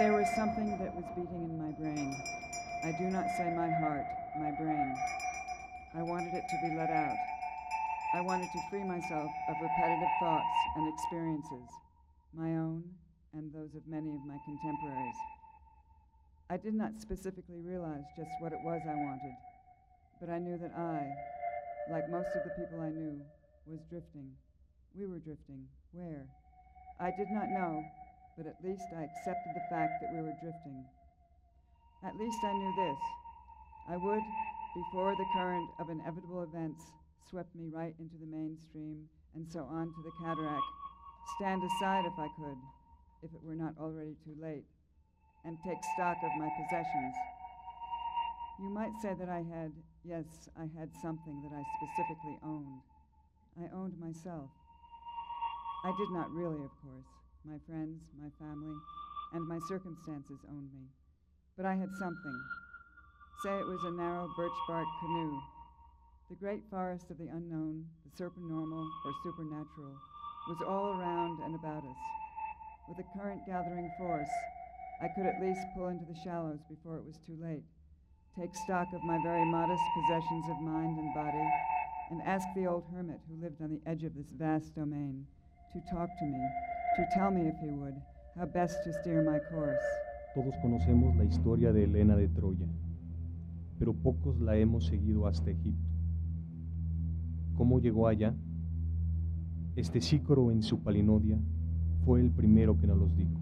there was something that was beating in my brain. I do not say my heart, my brain. I wanted it to be let out. I wanted to free myself of repetitive thoughts and experiences, my own and those of many of my contemporaries. I did not specifically realize just what it was I wanted, but I knew that I, like most of the people I knew, was drifting. We were drifting. Where? I did not know, but at least I accepted the fact that we were drifting. At least I knew this. I would, before the current of inevitable events swept me right into the mainstream and so on to the cataract, stand aside if I could, if it were not already too late, and take stock of my possessions. You might say that I had, yes, I had something that I specifically owned. I owned myself. I did not really, of course. My friends, my family, and my circumstances owned me. But I had something. Say it was a narrow birch bark canoe. The great forest of the unknown, the supernormal or supernatural, was all around and about us. With a current gathering force, I could at least pull into the shallows before it was too late, take stock of my very modest possessions of mind and body, and ask the old hermit who lived on the edge of this vast domain to talk to me, to tell me, if he would, how best to steer my course. Todos conocemos la historia de Helena de Troya, pero pocos la hemos seguido hasta Egipto. ¿Cómo llegó allá? Este sícoro en su palinodia fue el primero que nos los dijo.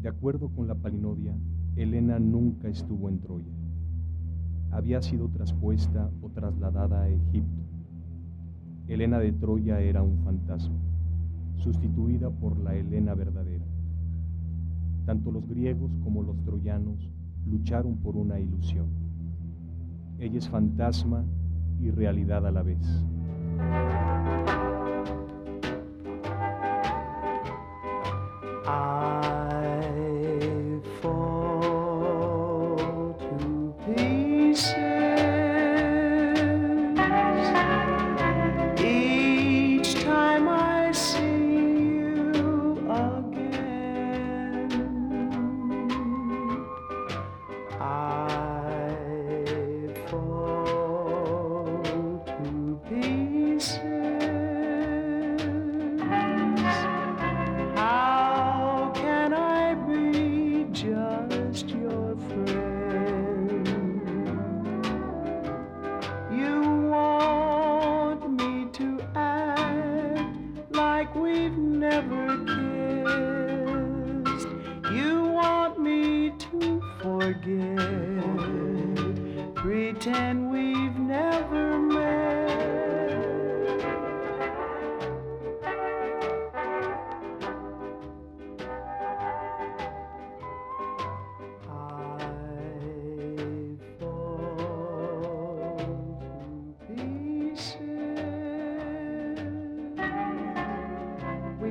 De acuerdo con la palinodia, Helena nunca estuvo en Troya. Había sido traspuesta o trasladada a Egipto. Helena de Troya era un fantasma, sustituida por la Helena verdadera. Tanto los griegos como los troyanos lucharon por una ilusión. Ella es fantasma y realidad a la vez.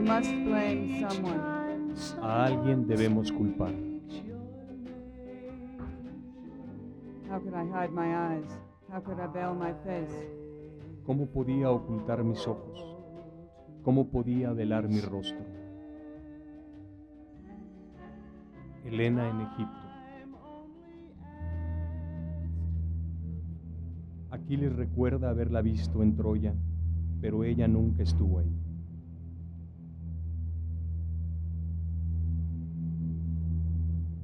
Must blame someone. A alguien debemos culpar. How could I hide my eyes? How could I veil my face? ¿Cómo podía ocultar mis ojos? ¿Cómo podía velar mi rostro? Helena en Egipto. Aquiles recuerda haberla visto en Troya, pero ella nunca estuvo ahí.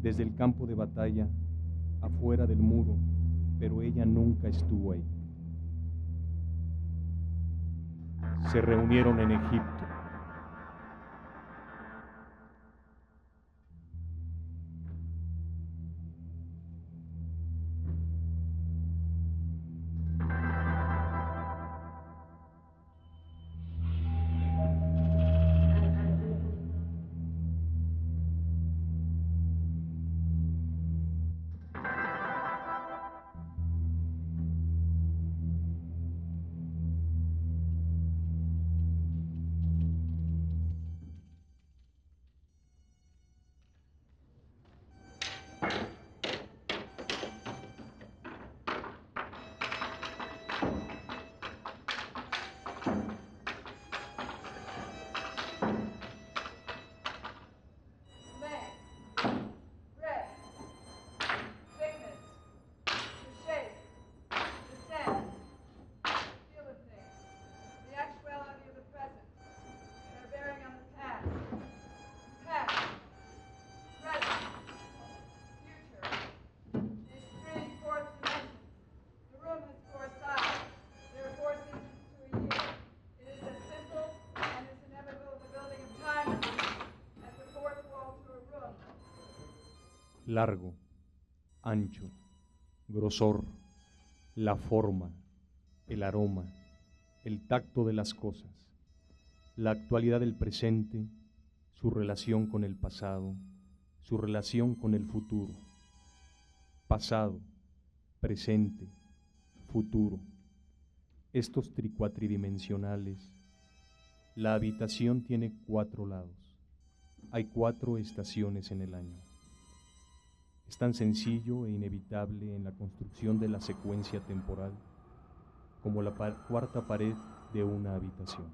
Desde el campo de batalla, afuera del muro, pero ella nunca estuvo ahí. Se reunieron en Egipto. Largo, ancho, grosor, la forma, el aroma, el tacto de las cosas, la actualidad del presente, su relación con el pasado, su relación con el futuro. Pasado, presente, futuro. Estos tricuatridimensionales. La habitación tiene cuatro lados. Hay cuatro estaciones en el año. Es tan sencillo e inevitable en la construcción de la secuencia temporal como la cuarta pared de una habitación.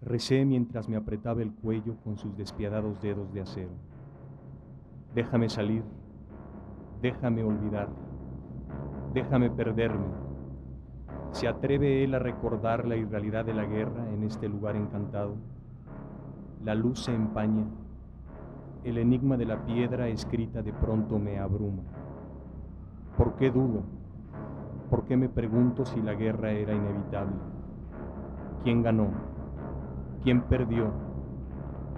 Recé mientras me apretaba el cuello con sus despiadados dedos de acero. Déjame salir, déjame olvidar, déjame perderme. ¿Se atreve él a recordar la irrealidad de la guerra en este lugar encantado? La luz se empaña, el enigma de la piedra escrita de pronto me abruma. ¿Por qué dudo? ¿Por qué me pregunto si la guerra era inevitable? ¿Quién ganó? ¿Quién perdió?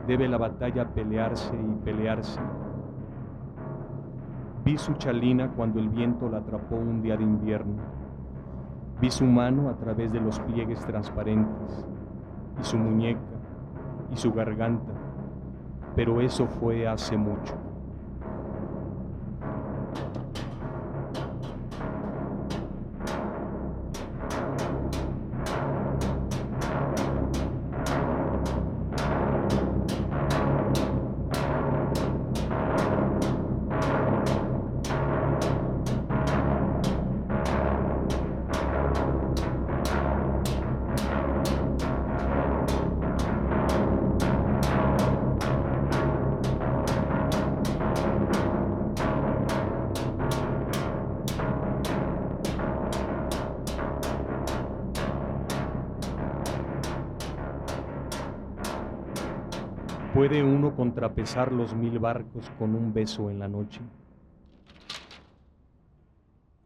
¿Debe la batalla pelearse y pelearse? Vi su chalina cuando el viento la atrapó un día de invierno. Vi su mano a través de los pliegues transparentes y su muñeca y su garganta, pero eso fue hace mucho. ¿Puede uno contrapesar los mil barcos con un beso en la noche?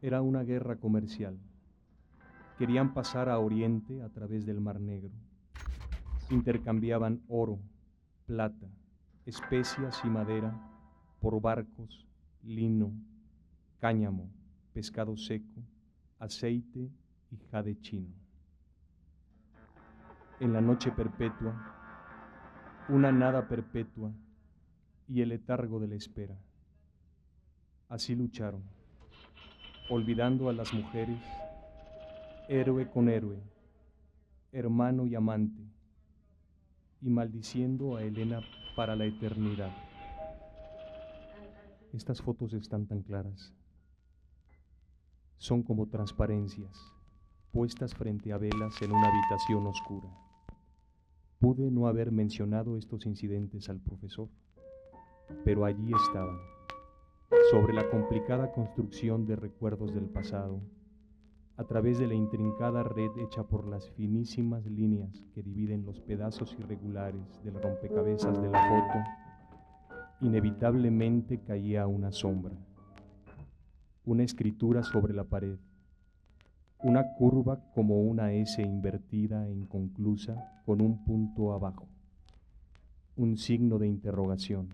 Era una guerra comercial. Querían pasar a Oriente a través del Mar Negro. Intercambiaban oro, plata, especias y madera por barcos, lino, cáñamo, pescado seco, aceite y jade chino. En la noche perpetua, una nada perpetua y el letargo de la espera. Así lucharon, olvidando a las mujeres, héroe con héroe, hermano y amante, y maldiciendo a Elena para la eternidad. Estas fotos están tan claras. Son como transparencias, puestas frente a velas en una habitación oscura. Pude no haber mencionado estos incidentes al profesor, pero allí estaban, sobre la complicada construcción de recuerdos del pasado, a través de la intrincada red hecha por las finísimas líneas que dividen los pedazos irregulares del rompecabezas de la foto, inevitablemente caía una sombra, una escritura sobre la pared, una curva como una S invertida e inconclusa con un punto abajo, un signo de interrogación,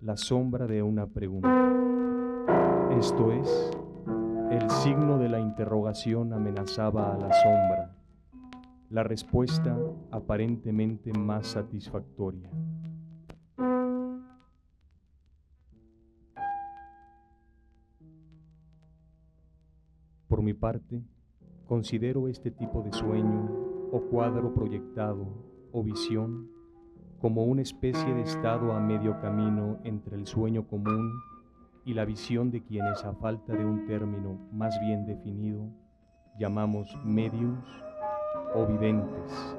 la sombra de una pregunta. Esto es, el signo de la interrogación amenazaba a la sombra, la respuesta aparentemente más satisfactoria. Mi parte, considero este tipo de sueño o cuadro proyectado o visión como una especie de estado a medio camino entre el sueño común y la visión de quienes a falta de un término más bien definido llamamos mediums o videntes.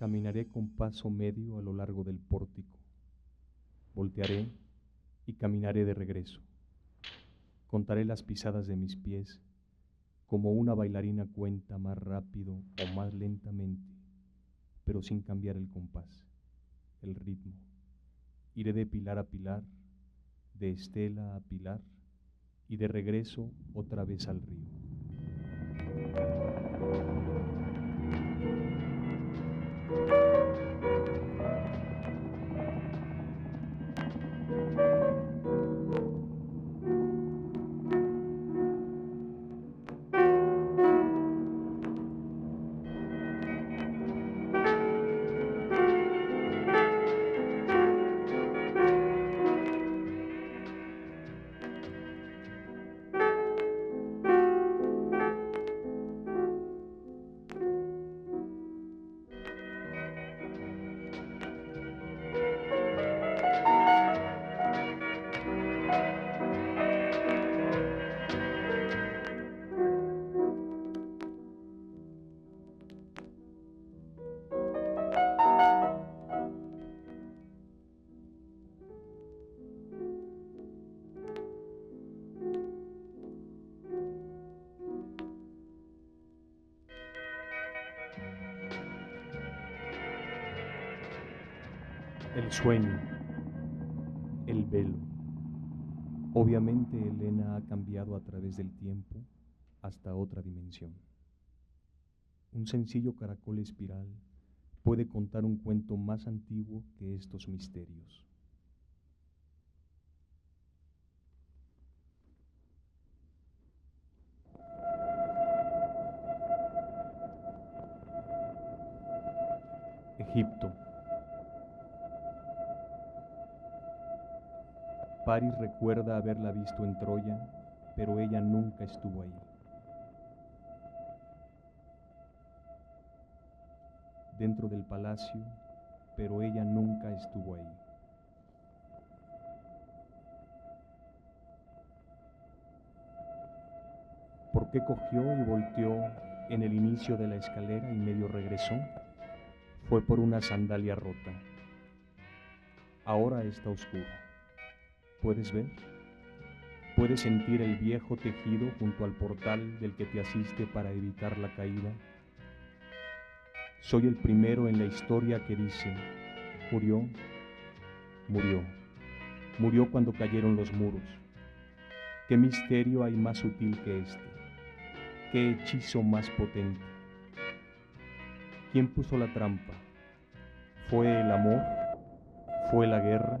Caminaré con paso medio a lo largo del pórtico. Voltearé y caminaré de regreso. Contaré las pisadas de mis pies como una bailarina cuenta más rápido o más lentamente, pero sin cambiar el compás, el ritmo. Iré de pilar a pilar, de estela a pilar y de regreso otra vez al río. El sueño, el velo. Obviamente Elena ha cambiado a través del tiempo hasta otra dimensión. Un sencillo caracol espiral puede contar un cuento más antiguo que estos misterios. Egipto. Paris recuerda haberla visto en Troya, pero ella nunca estuvo ahí. Dentro del palacio, pero ella nunca estuvo ahí. ¿Por qué cogió y volteó en el inicio de la escalera y medio regresó? Fue por una sandalia rota. Ahora está oscuro. ¿Puedes ver? ¿Puedes sentir el viejo tejido junto al portal del que te asiste para evitar la caída? Soy el primero en la historia que dice, murió, murió, murió cuando cayeron los muros. ¿Qué misterio hay más sutil que este? ¿Qué hechizo más potente? ¿Quién puso la trampa? ¿Fue el amor? ¿Fue la guerra?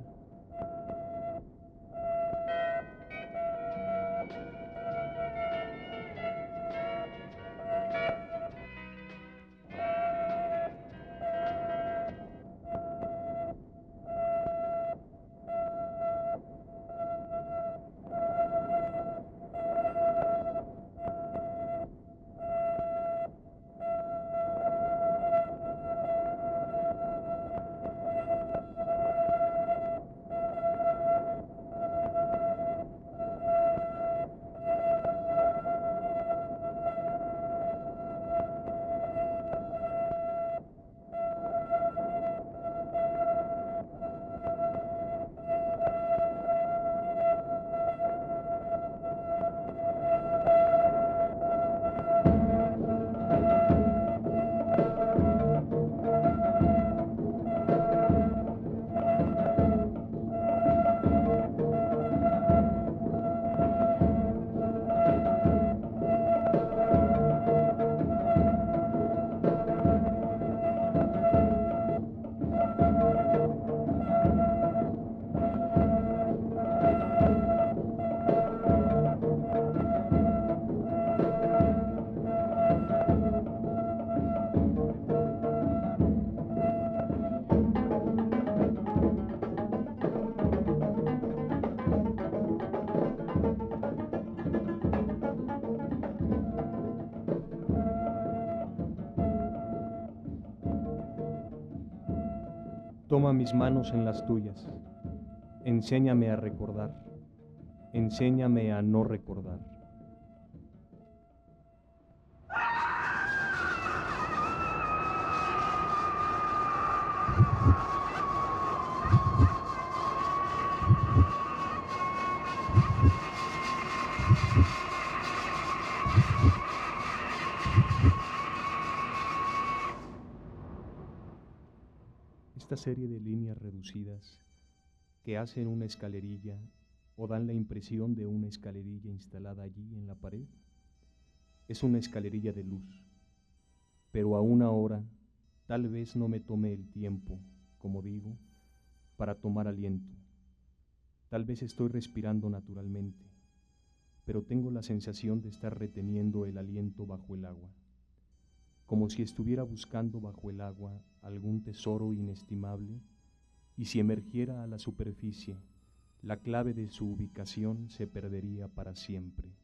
Toma mis manos en las tuyas. Enséñame a recordar. Enséñame a no recordar. Serie de líneas reducidas que hacen una escalerilla o dan la impresión de una escalerilla instalada allí en la pared, es una escalerilla de luz, pero aún ahora tal vez no me tome el tiempo, como digo, para tomar aliento. Tal vez estoy respirando naturalmente, pero tengo la sensación de estar reteniendo el aliento bajo el agua, como si estuviera buscando bajo el agua algún tesoro inestimable y si emergiera a la superficie, la clave de su ubicación se perdería para siempre.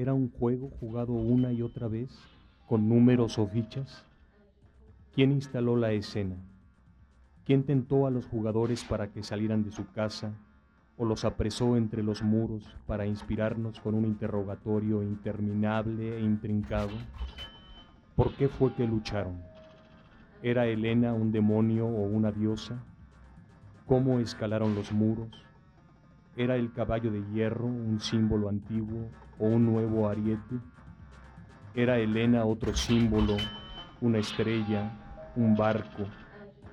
¿Era un juego jugado una y otra vez con números o fichas? ¿Quién instaló la escena? ¿Quién tentó a los jugadores para que salieran de su casa o los apresó entre los muros para inspirarnos con un interrogatorio interminable e intrincado? ¿Por qué fue que lucharon? ¿Era Helena un demonio o una diosa? ¿Cómo escalaron los muros? ¿Era el caballo de hierro un símbolo antiguo o un nuevo ariete? ¿Era Helena otro símbolo, una estrella, un barco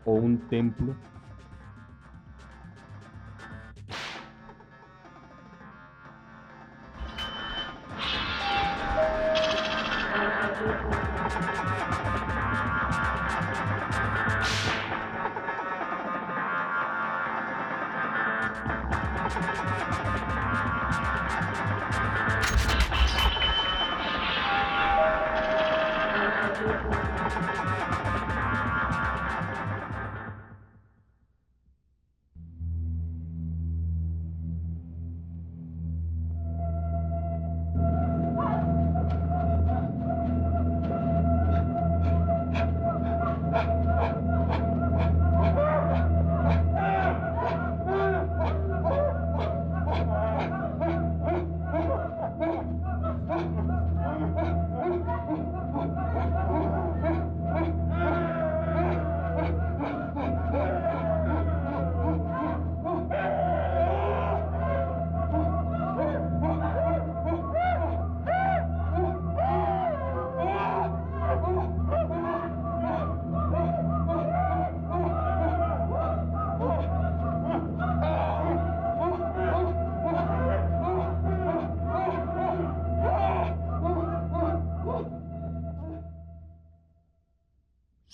o un templo?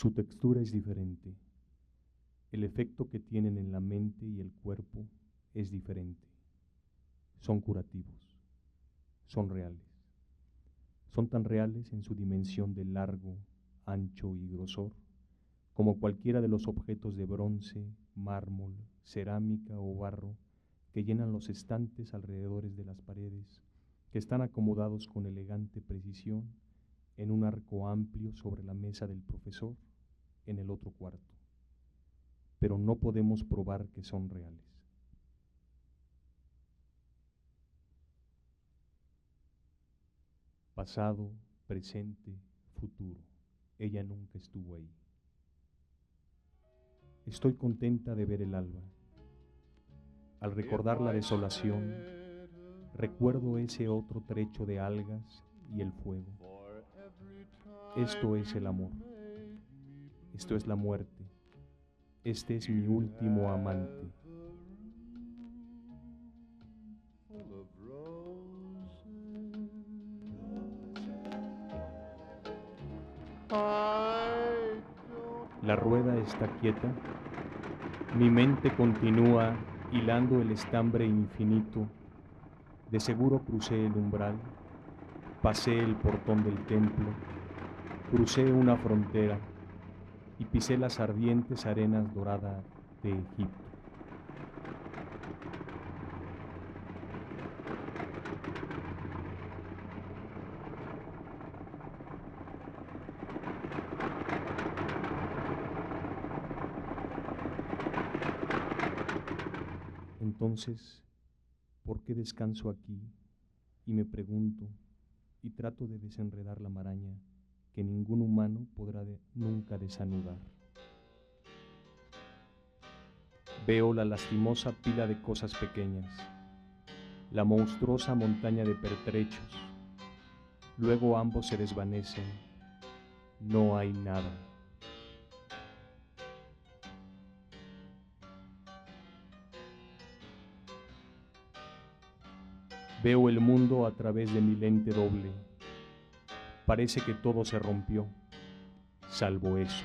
Su textura es diferente. El efecto que tienen en la mente y el cuerpo es diferente. Son curativos. Son reales. Son tan reales en su dimensión de largo, ancho y grosor como cualquiera de los objetos de bronce, mármol, cerámica o barro que llenan los estantes alrededores de las paredes, que están acomodados con elegante precisión en un arco amplio sobre la mesa del profesor en el otro cuarto, pero no podemos probar que son reales. Pasado, presente, futuro, ella nunca estuvo ahí. Estoy contenta de ver el alba. Al recordar la desolación, recuerdo ese otro trecho de algas y el fuego. Esto es el amor Esto es la muerte. Este es mi último amante. La rueda está quieta, mi mente continúa hilando el estambre infinito. De seguro crucé el umbral, pasé el portón del templo, crucé una frontera y pisé las ardientes arenas doradas de Egipto. Entonces, ¿por qué descanso aquí y me pregunto y trato de desenredar la maraña que ningún humano podrá nunca desanudar? Veo la lastimosa pila de cosas pequeñas, la monstruosa montaña de pertrechos. Luego ambos se desvanecen. No hay nada. Veo el mundo a través de mi lente doble. Parece que todo se rompió, salvo eso.